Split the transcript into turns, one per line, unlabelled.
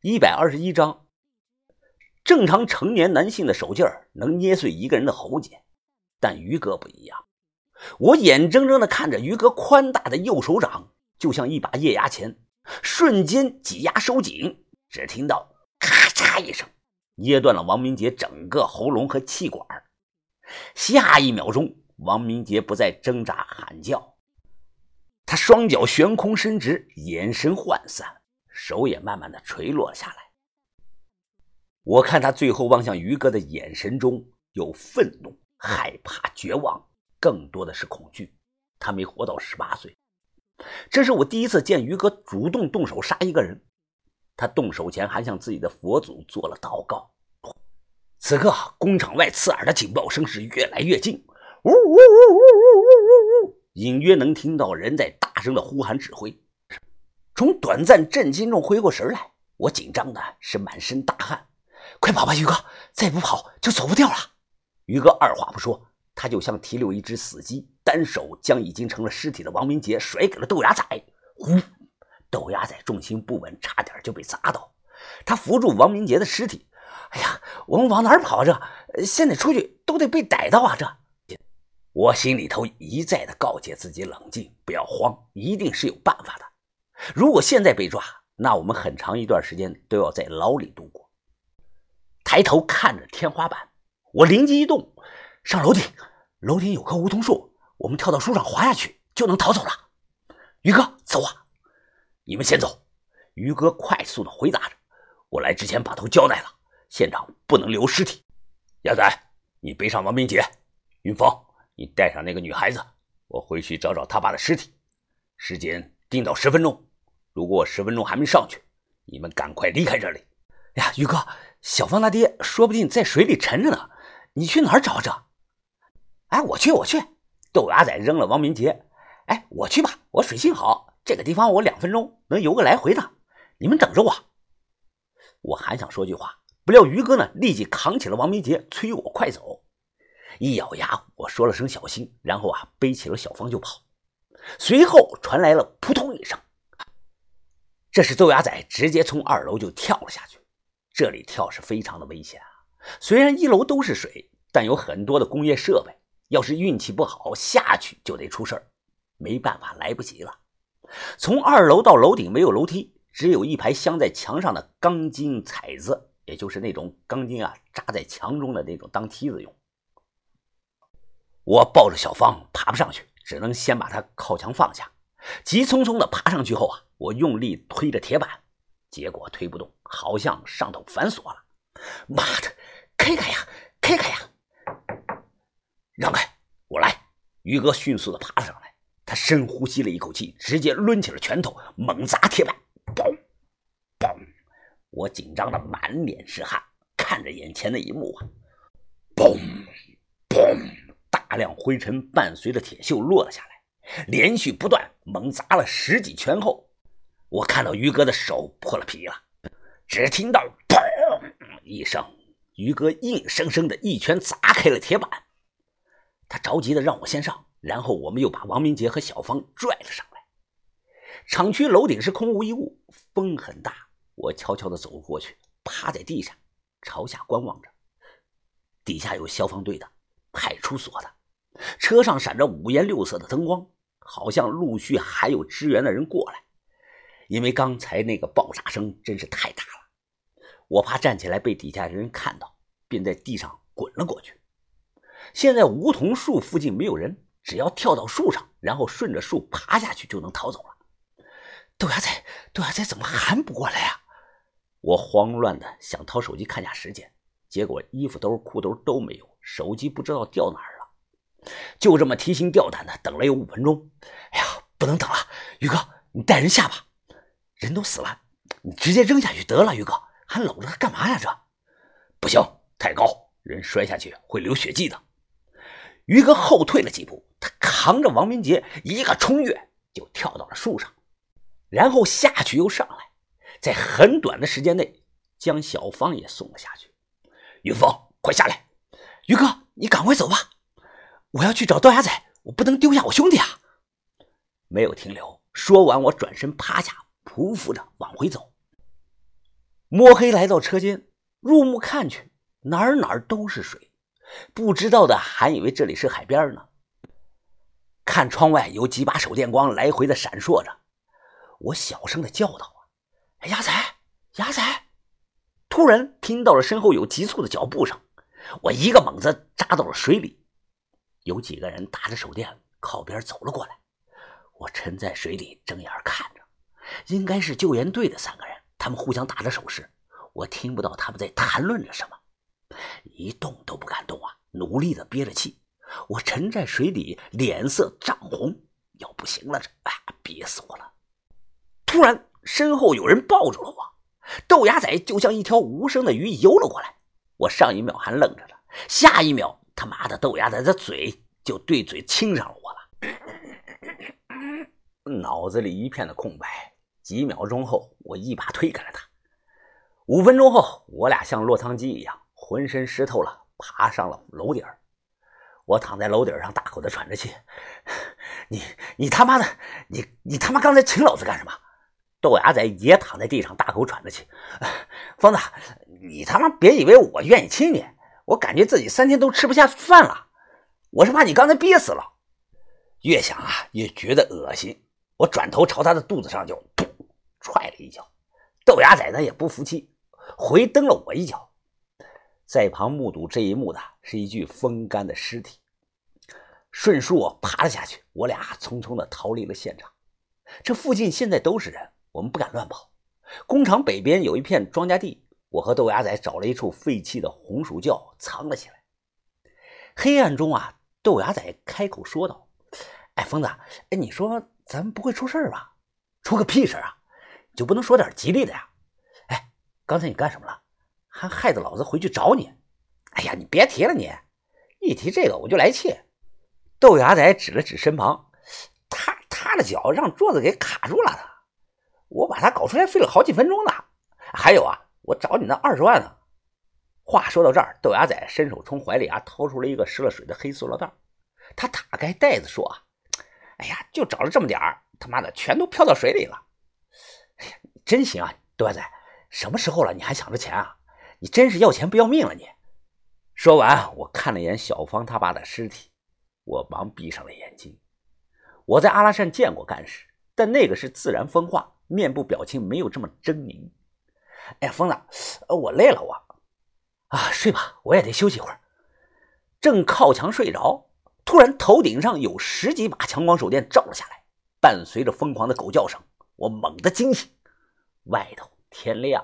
一百二十一章。正常成年男性的手劲儿能捏碎一个人的喉结，但于哥不一样。我眼睁睁的看着于哥宽大的右手掌就像一把液压钳，瞬间挤压收紧，只听到咔嚓一声，捏断了王明杰整个喉咙和气管。下一秒钟，王明杰不再挣扎喊叫，他双脚悬空伸直，眼神涣散，手也慢慢的垂落下来。我看他最后望向于哥的眼神中有愤怒、害怕、绝望，更多的是恐惧。他没活到十八岁，这是我第一次见于哥主动动手杀一个人。他动手前还向自己的佛祖做了祷告。此刻，工厂外刺耳的警报声是越来越近，呜呜呜呜呜呜呜，隐约能听到人在大声的呼喊指挥。从短暂震惊中回过神来，我紧张的是满身大汗。快跑吧，于哥！再不跑就走不掉了。于哥二话不说，他就像提溜一只死鸡，单手将已经成了尸体的王明杰甩给了豆芽仔。呼！豆芽仔重心不稳，差点就被砸倒。他扶住王明杰的尸体。哎呀，我们往哪儿跑？这现在出去都得被逮到啊！这，我心里头一再的告诫自己冷静，不要慌，一定是有办法的。如果现在被抓，那我们很长一段时间都要在牢里度过。抬头看着天花板，我灵机一动，上楼顶。楼顶有棵梧桐树，我们跳到树上滑下去就能逃走了。于哥，走啊！你们先走。于哥快速的回答着。我来之前把头交代了。现场不能留尸体，鸭仔，你背上王明杰，云峰，你带上那个女孩子，我回去找找他爸的尸体，时间定到十分钟。如果我十分钟还没上去，你们赶快离开这里。呀，宇哥，小芳他爹说不定在水里沉着呢，你去哪儿找找？哎，我去，我去。豆芽仔扔了王明杰，哎，我去吧，我水性好，这个地方我两分钟能游个来回的，你们等着我。我还想说句话。不料于哥呢，立即扛起了王明杰，催我快走。一咬牙，我说了声小心，然后啊，背起了小芳就跑。随后传来了扑通一声，这是豆芽仔直接从二楼就跳了下去。这里跳是非常的危险啊！虽然一楼都是水，但有很多的工业设备，要是运气不好下去就得出事儿。没办法，来不及了。从二楼到楼顶没有楼梯，只有一排镶在墙上的钢筋彩子。也就是那种钢筋啊，扎在墙中的那种当梯子用。我抱着小芳爬不上去，只能先把她靠墙放下。急匆匆的爬上去后啊，我用力推着铁板，结果推不动，好像上头反锁了。妈的，开开呀，开开呀！让开，我来。于哥迅速的爬了上来，他深呼吸了一口气，直接抡起了拳头，猛砸铁板。嘣，嘣。我紧张的满脸是汗，看着眼前的一幕啊，嘣嘣，大量灰尘伴随着铁锈落了下来，连续不断猛砸了十几拳后，我看到于哥的手破了皮了，只听到砰一声，于哥硬生生的一拳砸开了铁板，他着急的让我先上，然后我们又把王明杰和小芳拽了上来。厂区楼顶是空无一物，风很大。我悄悄的走过去，趴在地上，朝下观望着。底下有消防队的、派出所的，车上闪着五颜六色的灯光，好像陆续还有支援的人过来。因为刚才那个爆炸声真是太大了，我怕站起来被底下的人看到，便在地上滚了过去。现在梧桐树附近没有人，只要跳到树上，然后顺着树爬下去就能逃走了。豆芽菜，豆芽菜怎么还不过来呀？我慌乱的想掏手机看下时间，结果衣服兜、裤兜都没有，手机不知道掉哪儿了。就这么提心吊胆的等了有五分钟，哎呀，不能等了，宇哥，你带人下吧。人都死了，你直接扔下去得了。宇哥，还搂着他干嘛呀？这不行，太高，人摔下去会流血迹的。于哥后退了几步，他扛着王明杰一个冲跃就跳到了树上，然后下去又上来。在很短的时间内，将小芳也送了下去。云峰，快下来！于哥，你赶快走吧，我要去找豆芽仔，我不能丢下我兄弟啊！没有停留，说完，我转身趴下，匍匐着往回走。摸黑来到车间，入目看去，哪儿哪儿都是水，不知道的还以为这里是海边呢。看窗外有几把手电光来回的闪烁着，我小声的叫道：“啊，牙仔，牙仔！”突然听到了身后有急促的脚步声，我一个猛子扎到了水里。有几个人打着手电靠边走了过来，我沉在水里睁眼看着，应该是救援队的三个人，他们互相打着手势，我听不到他们在谈论着什么，一动都不敢动啊，努力的憋着气。我沉在水里，脸色涨红，要不行了，这啊，憋死我了！突然，身后有人抱住了我，豆芽仔就像一条无声的鱼游了过来。我上一秒还愣着呢，下一秒，他妈的豆芽仔的嘴就对嘴亲上了我了。脑子里一片的空白。几秒钟后，我一把推开了他。五分钟后，我俩像落汤鸡一样，浑身湿透了，爬上了楼顶我躺在楼顶上，大口的喘着气。你你他妈的，你你他妈刚才请老子干什么？豆芽仔也躺在地上，大口喘着气。疯子，你他妈别以为我愿意亲你，我感觉自己三天都吃不下饭了。我是怕你刚才憋死了。越想啊，越觉得恶心。我转头朝他的肚子上就踹了一脚。豆芽仔呢也不服气，回蹬了我一脚。在旁目睹这一幕的是一具风干的尸体。顺树爬了下去，我俩匆匆的逃离了现场。这附近现在都是人，我们不敢乱跑。工厂北边有一片庄稼地，我和豆芽仔找了一处废弃的红薯窖藏了起来。黑暗中啊，豆芽仔开口说道：“哎，疯子，哎，你说咱们不会出事吧？出个屁事啊！就不能说点吉利的呀？哎，刚才你干什么了？”还害得老子回去找你！哎呀，你别提了，你一提这个我就来气。豆芽仔指了指身旁，他他的脚让桌子给卡住了，我把他搞出来费了好几分钟呢。还有啊，我找你那二十万呢。话说到这儿，豆芽仔伸手从怀里啊掏出了一个湿了水的黑塑料袋，他打开袋子说：“啊，哎呀，就找了这么点儿，他妈的全都飘到水里了。真行啊，豆芽仔，什么时候了你还想着钱啊？”你真是要钱不要命了！你说完，我看了眼小芳他爸的尸体，我忙闭上了眼睛。我在阿拉善见过干事，但那个是自然风化，面部表情没有这么狰狞。哎，疯子，我累了，我啊，睡吧，我也得休息会儿。正靠墙睡着，突然头顶上有十几把强光手电照了下来，伴随着疯狂的狗叫声，我猛地惊醒。外头天亮。